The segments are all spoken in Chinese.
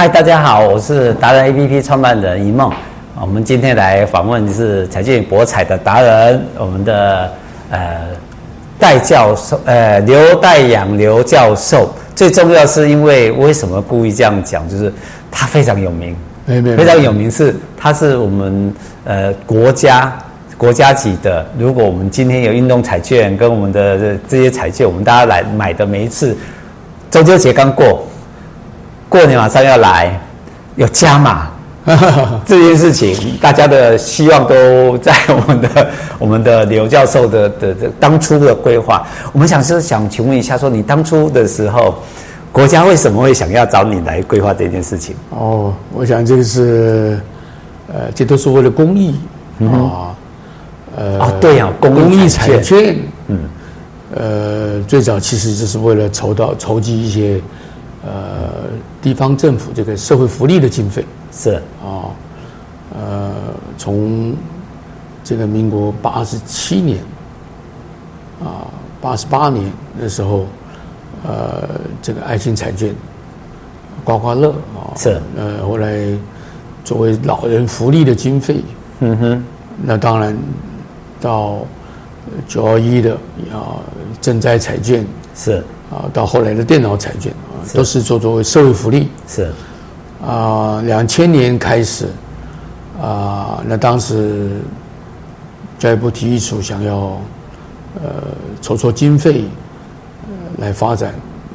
嗨，大家好，我是达人 APP 创办人一梦。我们今天来访问的是彩券博彩的达人，我们的呃戴教授，呃刘戴养刘教授。最重要是因为为什么故意这样讲，就是他非常有名，非常有名是他是我们呃国家国家级的。如果我们今天有运动彩券跟我们的这这些彩券，我们大家来买的每一次，中秋节刚过，过年马上要来，有加码。这件事情，大家的希望都在我们的 我们的刘教授的的的当初的规划。我们想是想请问一下，说你当初的时候，国家为什么会想要找你来规划这件事情？哦，我想这个是，呃，这都是为了公益啊，呃，啊，对呀，公益彩券，嗯，呃，最早其实就是为了筹到筹集一些呃地方政府这个社会福利的经费。是。啊，呃，从这个民国八十七年啊，八十八年那时候，呃，这个爱心彩券刮刮乐啊，是。呃，后来作为老人福利的经费，嗯哼，那当然到九二一的啊赈灾彩券是啊，到后来的电脑彩券啊，都是做作为社会福利。是。啊，两千年开始，啊，那当时教育部体育署想要呃筹措经费，来发展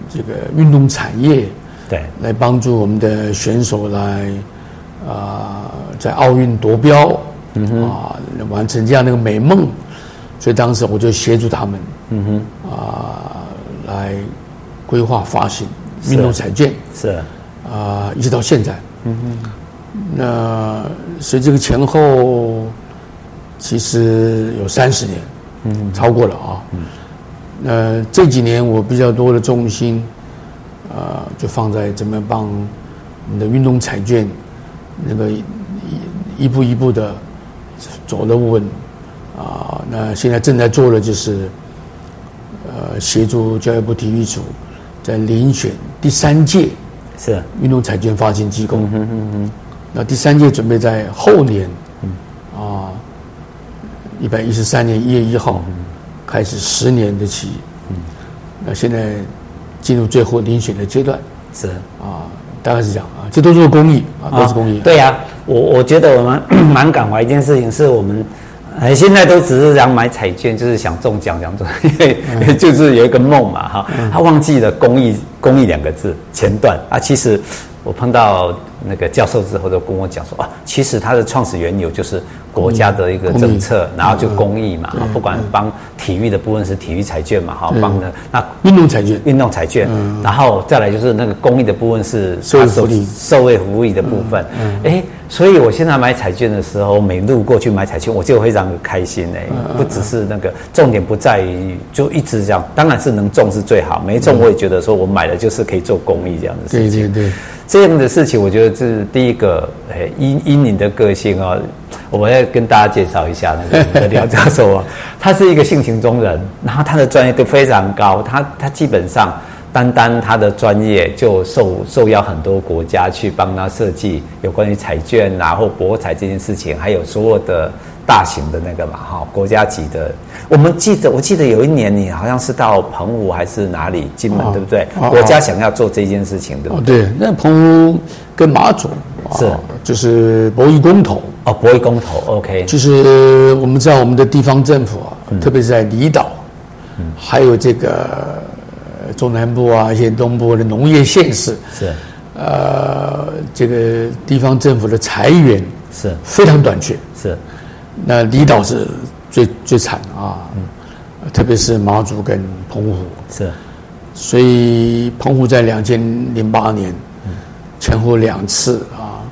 这个运动产业，对，来帮助我们的选手来啊在奥运夺标，嗯哼，啊完成这样的一个美梦，所以当时我就协助他们，嗯哼，啊来规划发行运动彩券，是。啊，一直到现在，嗯哼，那所以这个前后其实有三十年，嗯，超过了啊，嗯，那这几年我比较多的重心，啊，就放在怎么帮你的运动彩券那个一一步一步的走得稳，啊，那现在正在做的就是，呃，协助教育部体育署在遴选第三届。是。运动彩券发行机构，嗯哼嗯哼，那第三届准备在后年，嗯。啊，一百一十三年一月一号开始十年的期，嗯，那现在进入最后遴选的阶段，是。啊，大概是这样啊，这都是公益啊，都是公益。对呀，我我觉得我们 蛮感怀一件事情，是我们。哎，现在都只是想买彩券，就是想中奖，想中，因为就是有一个梦嘛，哈，他忘记了公益，公益两个字前段。啊，其实。我碰到那个教授之后，都跟我讲说啊，其实它的创始缘由就是国家的一个政策，然后就公益嘛，不管帮体育的部分是体育彩券嘛，哈，帮的那运动彩券，运动彩券，然后再来就是那个公益的部分是社会福利，社会福利的部分，哎，所以我现在买彩券的时候，每路过去买彩券，我就非常的开心哎，不只是那个重点不在于就一直这样，当然是能中是最好，没中我也觉得说我买的就是可以做公益这样的事情，对对对。这样的事情，我觉得是第一个。哎，因因你的个性哦，我们要跟大家介绍一下那个廖教授啊，他是一个性情中人，然后他的专业度非常高。他他基本上单单他的专业就受受邀很多国家去帮他设计有关于彩券然后博彩这件事情，还有所有的。大型的那个嘛，哈，国家级的。我们记得，我记得有一年你好像是到澎湖还是哪里，金门，对不对？国家想要做这件事情，对不对？对，那澎湖跟马祖是，就是博弈公投哦，博弈公投，OK。就是我们知道我们的地方政府啊，特别是在离岛，还有这个中南部啊，一些东部的农业县市是，呃，这个地方政府的财源是非常短缺，是。那离岛是最最惨啊，嗯，特别是马祖跟澎湖。是，所以澎湖在两千零八年，前后两次啊，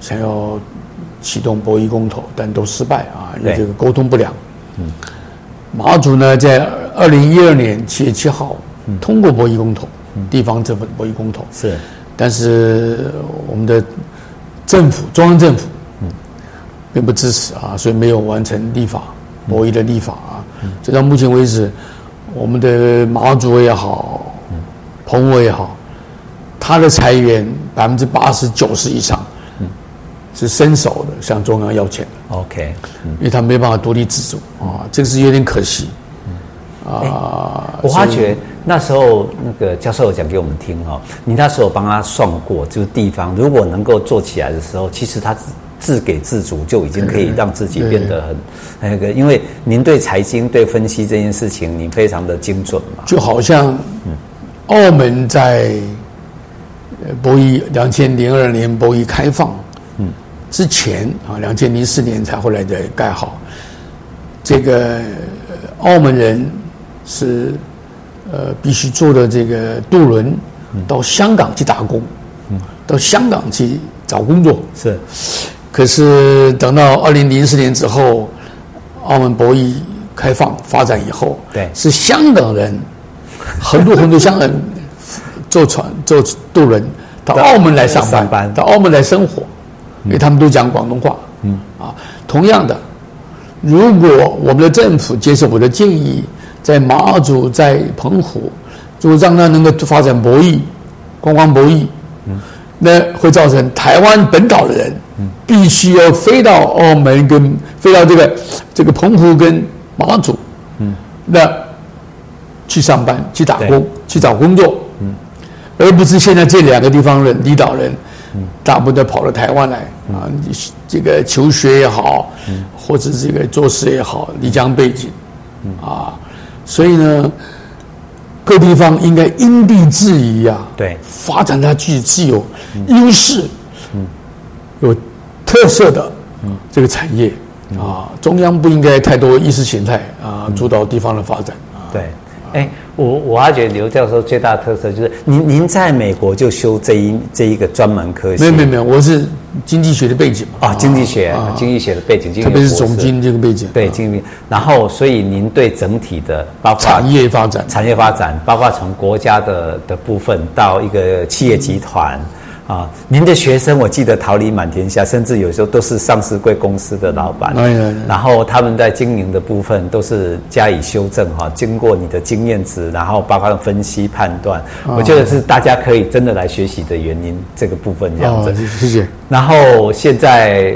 想要启动博弈公投，但都失败啊，因为这个沟通不良。嗯，马祖呢，在二零一二年七月七号通过博弈公投，地方政府博弈公投。是，但是我们的政府中央政府。并不支持啊，所以没有完成立法，博弈的立法啊。直到目前为止，我们的马祖也好，澎湖也好，它的裁员百分之八十九十以上，嗯，是伸手的向中央要钱的。OK，嗯，因为他没办法独立自主啊，这个是有点可惜。啊，我发觉那时候那个教授有讲给我们听哦，你那时候帮他算过，就是地方如果能够做起来的时候，其实他自给自足就已经可以让自己变得很那个，因为您对财经对分析这件事情，您非常的精准嘛。就好像，澳门在博弈两千零二年博弈开放，嗯，之前啊，两千零四年才后来的盖好，这个澳门人。是，呃，必须坐的这个渡轮到香港去打工，嗯，到香港去找工作是。可是等到二零零四年之后，澳门博弈开放发展以后，对，是香港人，很多很多香港人坐船 坐渡轮到澳门来上班，到澳门来生活，因为他们都讲广东话，嗯。啊，同样的，如果我们的政府接受我的建议。在马祖，在澎湖，如果让他能够发展博弈，观光博弈，嗯，那会造成台湾本岛的人，嗯，必须要飞到澳门跟飞到这个这个澎湖跟马祖，嗯，那去上班去打工去找工作，嗯，而不是现在这两个地方人离岛人，嗯，大部分都跑到台湾来啊，这个求学也好，嗯，或者这个做事也好，离乡背景，嗯。啊。所以呢，各地方应该因地制宜啊，对，发展它具具有优势，嗯，有特色的这个产业啊，中央不应该太多意识形态啊主导地方的发展。啊，对。哎，我我发觉刘教授最大的特色就是您您在美国就修这一这一个专门科系，没有没有没有，我是经济学的背景嘛，啊，经济学啊，经济学的背景，特别是总经这个背景，对经济，然后所以您对整体的包括产业发展，产业发展，包括从国家的的部分到一个企业集团。啊，您的学生我记得桃李满天下，甚至有时候都是上市贵公司的老板。然后他们在经营的部分都是加以修正哈，经过你的经验值，然后包括分析判断，我觉得是大家可以真的来学习的原因。这个部分这样子。谢谢。然后现在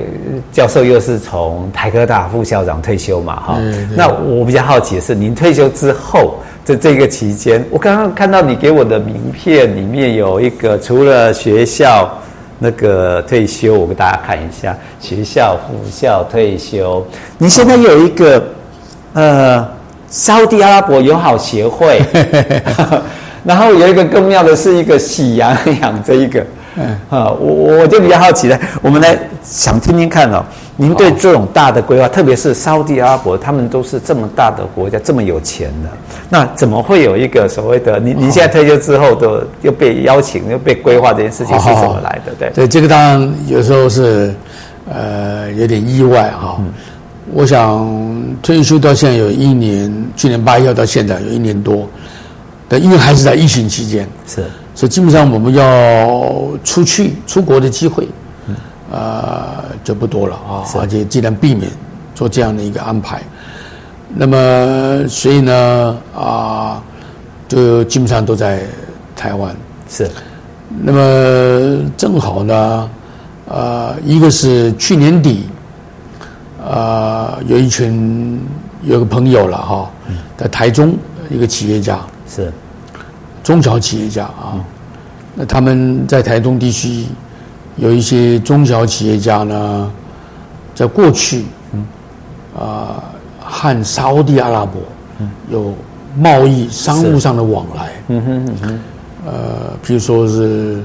教授又是从台科大副校长退休嘛哈，那我比较好奇的是，您退休之后。在这个期间，我刚刚看到你给我的名片里面有一个，除了学校那个退休，我给大家看一下，学校副校退休。你现在有一个呃，沙乌地阿拉伯友好协会，然后有一个更妙的是一个喜羊羊这一个，嗯啊，我我就比较好奇了，我们来想听听看哦。您对这种大的规划，特别是沙乌地阿拉伯，他们都是这么大的国家，这么有钱的，那怎么会有一个所谓的？您您现在退休之后的又被邀请，又被规划这件事情是怎么来的？对，所以这个当然有时候是，呃，有点意外哈。嗯、我想退休到现在有一年，去年八月要到现在有一年多，但因为还是在疫情期间，是，所以基本上我们要出去出国的机会。呃，就不多了啊，而且尽量避免做这样的一个安排。那么，所以呢，啊，就基本上都在台湾。是。那么正好呢，呃，一个是去年底，呃，有一群有个朋友了哈，在台中一个企业家是中小企业家啊，那他们在台东地区。有一些中小企业家呢，在过去，嗯，啊，和沙乌地阿拉伯，有贸易商务上的往来，嗯哼嗯哼，呃，比如说是，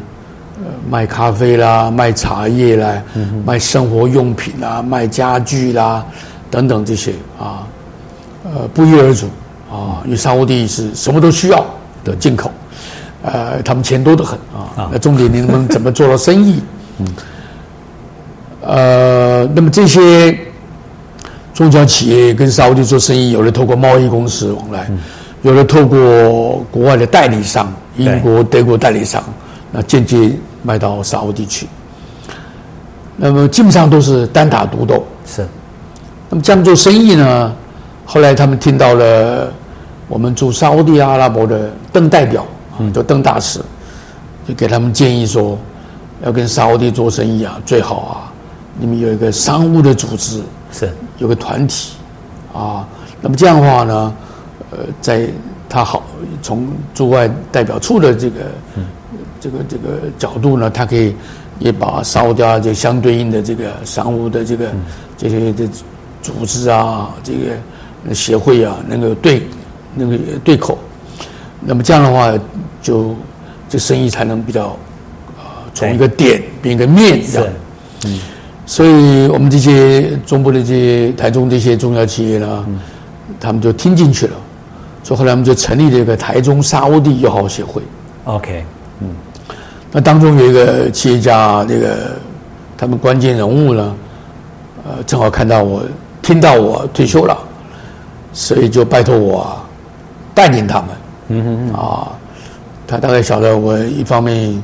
呃，卖咖啡啦，卖茶叶啦，卖生活用品啦，卖家具啦，等等这些啊，呃，不一而足啊，因为沙乌地是什么都需要的进口，呃，他们钱多得很啊，那重点你们怎么做了生意？嗯，呃，那么这些中小企业跟沙乌地做生意，有的透过贸易公司往来，有的透过国外的代理商，英国、德国代理商，那间接卖到沙乌地去。那么基本上都是单打独斗。是。那么这样做生意呢？后来他们听到了我们驻沙乌地阿拉伯的邓代表，嗯，叫邓大使，就给他们建议说。要跟沙乌地做生意啊，最好啊，你们有一个商务的组织，是有个团体啊。那么这样的话呢，呃，在他好从驻外代表处的这个、嗯、这个这个角度呢，他可以也把沙乌地啊这相对应的这个商务的这个、嗯、这些这组织啊，这个协会啊，能够对那个对口。那么这样的话，就这生意才能比较啊，从一个点变一个面这样。嗯，所以我们这些中部的这些台中这些中小企业呢，嗯、他们就听进去了。所以后来我们就成立了一个台中沙乌地友好协会。OK，嗯，那当中有一个企业家，那个他们关键人物呢，呃，正好看到我听到我退休了，所以就拜托我带领他们。嗯哼，哼啊，他大概晓得我一方面，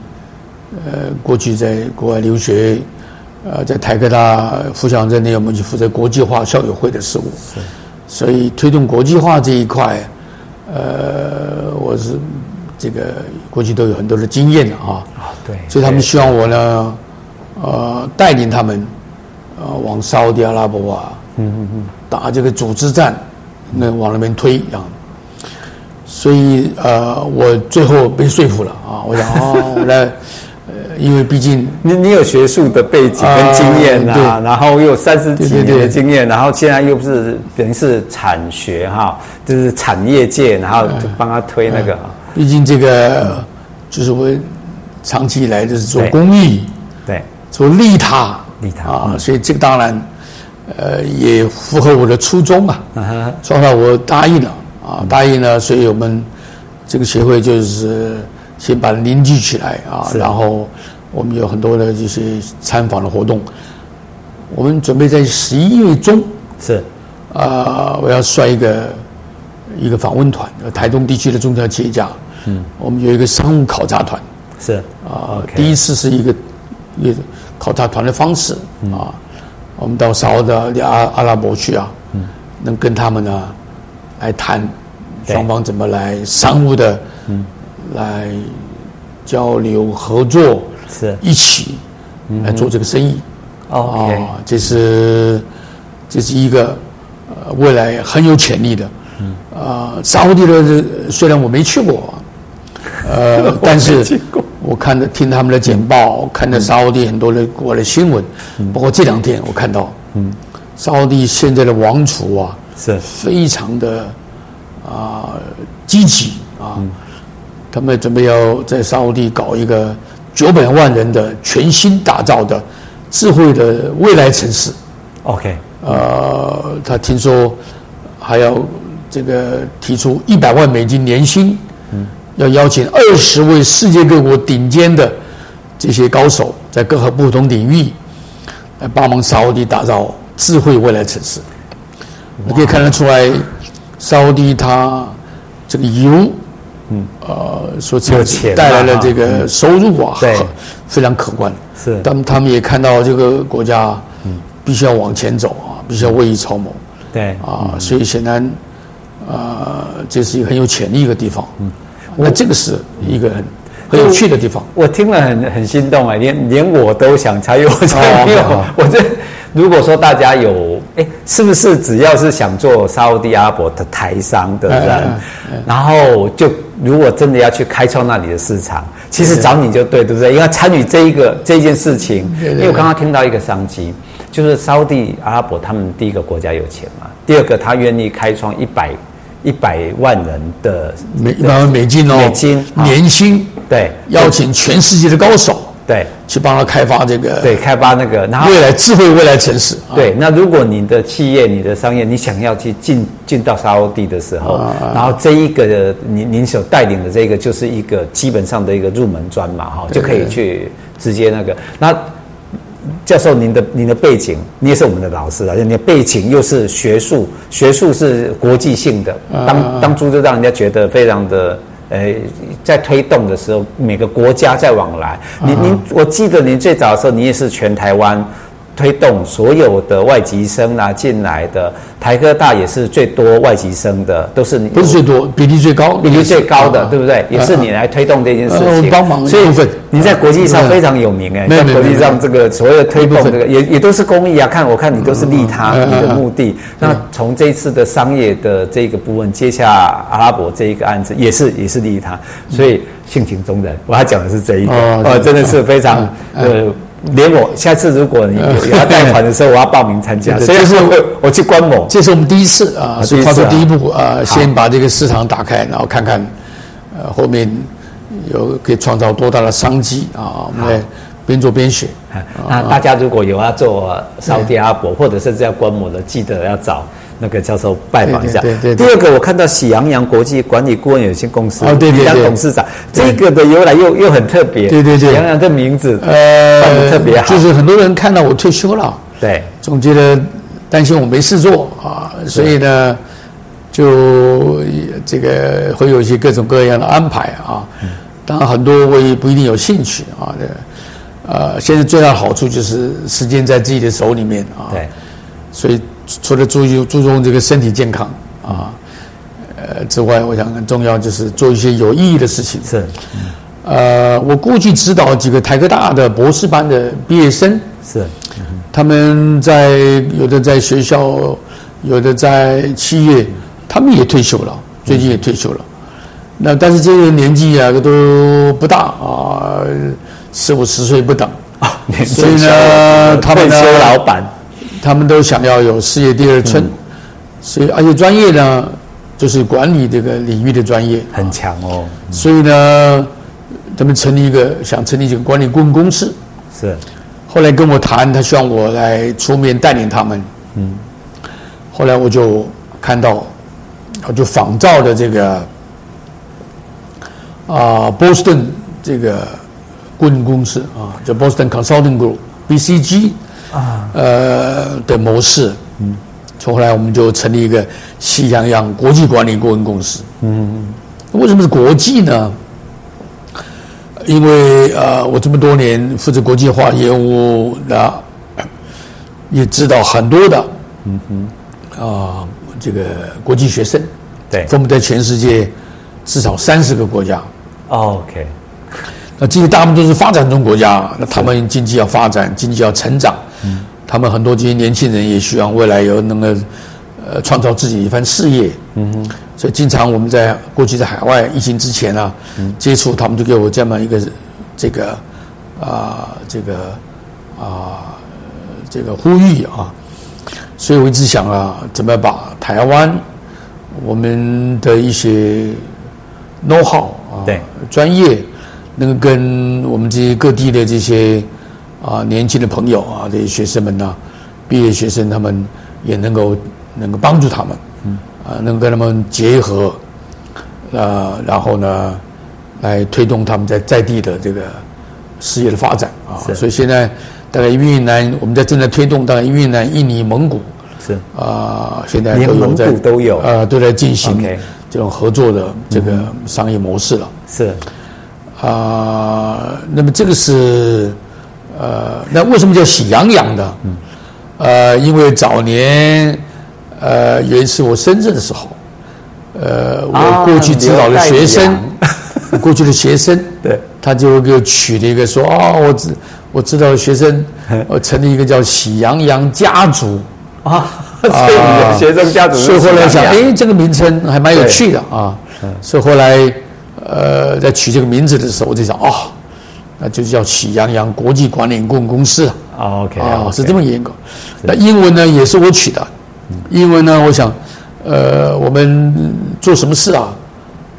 呃，过去在国外留学，呃，在台科大副校长任内，我们去负责国际化校友会的事务，是，所以推动国际化这一块，呃，我是这个过去都有很多的经验的啊。啊，对，所以他们希望我呢，呃，带领他们，呃，往沙乌地阿拉伯啊，嗯嗯嗯，打这个组织战，那往那边推啊。所以呃，我最后被说服了啊！我想哦，我来，呃，因为毕竟你你有学术的背景跟经验啊，呃、然后又有三十几年的经验，然后现在又不是等于是产学哈，就是产业界，然后就帮他推那个。呃呃、毕竟这个就是我长期以来就是做公益，对，做利他，利他啊，嗯、所以这个当然呃也符合我的初衷嘛，所以我答应了。啊，答应了，所以我们这个协会就是先把它凝聚起来啊，然后我们有很多的这些参访的活动。我们准备在十一月中是啊，我要率一个一个访问团，台东地区的中小企业家。嗯，我们有一个商务考察团是啊.第一次是一个一个考察团的方式啊，我们到沙乌地阿阿拉伯去啊，嗯，能跟他们呢。来谈双方怎么来商务的，嗯，来交流合作，是。一起来做这个生意。哦，这是这是一个呃未来很有潜力的。嗯，啊，沙乌地的虽然我没去过，呃，但是我看着听他们的简报，看着沙乌地很多的国外的新闻，包括这两天我看到，嗯，沙乌地现在的王储啊。是。非常的啊积极啊，嗯、他们准备要在沙乌地搞一个九百万人的全新打造的智慧的未来城市。OK，呃，他听说还要这个提出一百万美金年薪，嗯，要邀请二十位世界各国顶尖的这些高手，在各个不同领域来帮忙沙乌地打造智慧未来城市。你可以看得出来，沙乌地它这个油，嗯，呃，所带来的这个收入啊，对，非常可观。是，但他们也看到这个国家，嗯，必须要往前走啊，必须要未雨绸缪。对，啊，所以显然，呃，这是一个很有潜力的地方。嗯，那这个是一个很很有趣的地方。我听了很很心动啊，连连我都想参与，我才没有，我这。如果说大家有哎，是不是只要是想做沙乌地阿拉伯的台商的人，然后就如果真的要去开创那里的市场，其实找你就对，对不对？因为参与这一个这一件事情，因为我刚刚听到一个商机，就是沙乌地阿拉伯他们第一个国家有钱嘛，第二个他愿意开创一百一百万人的美一百万美金哦，美金年薪，对，邀请全世界的高手。对，去帮他开发这个，对，开发那个，然后未来智慧未来城市。对，那如果你的企业、你的商业，你想要去进进到沙乌地的时候，然后这一个您您所带领的这个就是一个基本上的一个入门砖嘛，哈，就可以去直接那个。那教授，您的您的背景，你也是我们的老师啊，你的背景又是学术，学术是国际性的，当当初就让人家觉得非常的。呃，在推动的时候，每个国家在往来。你您，我记得您最早的时候，你也是全台湾推动所有的外籍生啊进来的，台科大也是最多外籍生的，都是你不是最多，比例最高，比例最高的，对不对？也是你来推动这件事情，帮忙所以你在国际上非常有名哎，在国际上这个所谓的推动这个也也都是公益啊，看我看你都是利他你的目的。那从这一次的商业的这个部分接下阿拉伯这一个案子，也是也是利他，所以性情中人，我要讲的是这一个哦，真的是非常呃。连我下次如果你有要带团的时候，我要报名参加。所以是我去观摩，这是我们第一次啊，所以跨出第一步啊，先把这个市场打开，然后看看，呃，后面有可以创造多大的商机啊。我们来边做边学。那大家如果有要做沙特阿拉伯或者甚至要观摩的，记得要找。那个教授拜访一下。对对。第二个，我看到喜羊羊国际管理顾问有限公司，哦对对对，当董事长，这个的由来又又很特别。对对对。喜羊羊的名字，呃，特别好。就是很多人看到我退休了，对，总觉得担心我没事做啊，所以呢，就这个会有一些各种各样的安排啊。当然，很多我也不一定有兴趣啊。这个呃，现在最大的好处就是时间在自己的手里面啊。对。所以。除了注意注重这个身体健康啊，呃之外，我想很重要就是做一些有意义的事情。是，呃，我过去指导几个台科大的博士班的毕业生，是，他们在有的在学校，有的在企业，他们也退休了，最近也退休了。那但是这些年纪啊都不大啊，四五十岁不等啊，所以呢，他们呢，老板。他们都想要有事业第二春，嗯、所以而且专业呢，就是管理这个领域的专业很强哦。嗯、所以呢，他们成立一个想成立一个管理顾问公司，是。后来跟我谈，他希望我来出面带领他们。嗯。后来我就看到，我就仿照的这个啊，波士顿这个顾问公司啊，叫 Boston Consulting Group（BCG）。啊，呃的模式，嗯，从后来我们就成立一个喜羊羊国际管理顾问公司，嗯，为什么是国际呢？因为呃，我这么多年负责国际化业务的，也知道很多的，嗯哼，啊，这个国际学生，对，分布在全世界至少三十个国家，OK。那这些大部分都是发展中国家，那他们经济要发展，经济要成长，嗯，他们很多这些年轻人也希望未来有能够呃创造自己一番事业，嗯哼，所以经常我们在过去在海外疫情之前啊，嗯，接触他们就给我这么一个这个啊这个啊这个呼吁啊，所以我一直想啊，怎么把台湾我们的一些 know how 啊，对，专业。能够跟我们这些各地的这些啊年轻的朋友啊这些学生们呐，毕业学生他们也能够能够帮助他们，嗯。啊能跟他们结合，啊然后呢来推动他们在在地的这个事业的发展啊，所以现在大概越南我们在正在推动，大概越南、印尼、蒙古是。啊现在都有在都有。啊都在进行这种合作的这个商业模式了，是。啊、呃，那么这个是，呃，那为什么叫喜羊羊的？嗯，呃，因为早年，呃，有一次我生日的时候，呃，我过去指导的学生，啊、过去的学生，对，他就给我取了一个说，哦，我知我知道学生，我成立一个叫喜羊羊家族啊，所以学生家族，所以后来想，哎，这个名称还蛮有趣的啊，所以后来。呃，在取这个名字的时候，我就想，哦，那就叫喜羊羊国际管理顾问公司啊。OK，啊，是这么严格。那英文呢，也是我取的。英文呢，我想，呃，我们做什么事啊？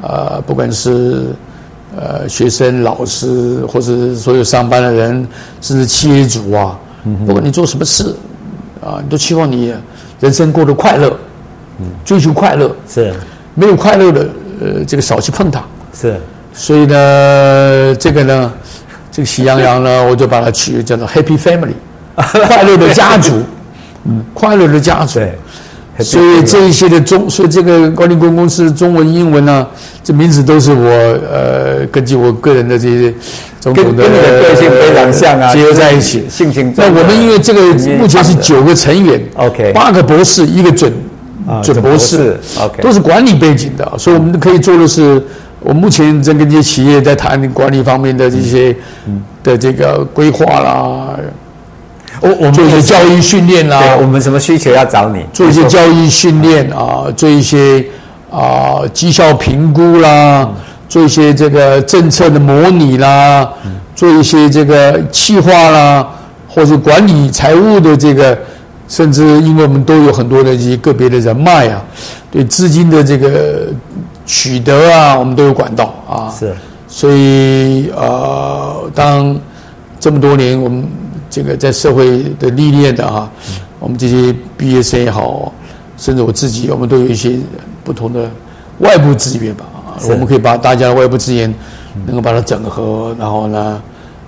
啊，不管是呃学生、老师，或者所有上班的人，甚至企业主啊，不管你做什么事，啊，你都期望你人生过得快乐，追求快乐。是，没有快乐的，呃，这个少去碰它。是，所以呢，这个呢，这个喜羊羊呢，我就把它取叫做 Happy Family，快乐的家族，嗯，快乐的家族。所以这一些的中，所以这个管理顾问公司中文、英文呢、啊，这名字都是我呃根据我个人的这些种种的个性非常像啊，结合在一起。性情。那我们因为这个目前是九个成员，OK，八个博士，一个准准博士，OK，都是管理背景的，所以我们可以做的是，我目前在跟这些企业在谈管理方面的这些的这个规划啦。我我们做一些教育训练啦，我们什么需求要找你？做一些教育训练啊，做一些啊绩效评估啦，做一些这个政策的模拟啦，做一些这个企划啦，或者管理财务的这个，甚至因为我们都有很多的一些个别的人脉啊，对资金的这个取得啊，我们都有管道啊。是，所以呃，当这么多年我们。这个在社会的历练的啊，我们这些毕业生也好，甚至我自己，我们都有一些不同的外部资源吧啊，我们可以把大家的外部资源能够把它整合，然后呢，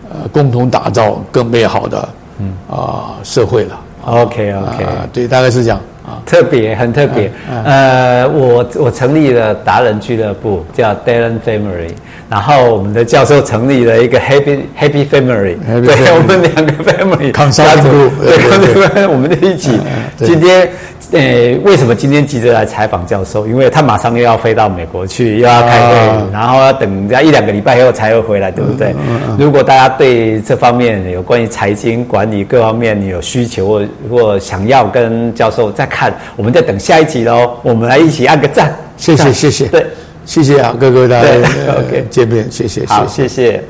呃，共同打造更美好的嗯啊社会了。OK OK，对，大概是这样。特别很特别，呃，我我成立了达人俱乐部，叫 Darren Family，然后我们的教授成立了一个 Happy Happy Family，对，我们两个 Family 家族，对对，我们就一起。今天，呃，为什么今天急着来采访教授？因为他马上又要飞到美国去，又要开会，然后要等人家一两个礼拜以后才会回来，对不对？如果大家对这方面有关于财经管理各方面你有需求，或或想要跟教授再看。我们在等下一集喽，我们来一起按个赞，谢谢谢谢，对，谢谢啊，各位大家，OK，见面，谢谢，好，谢谢。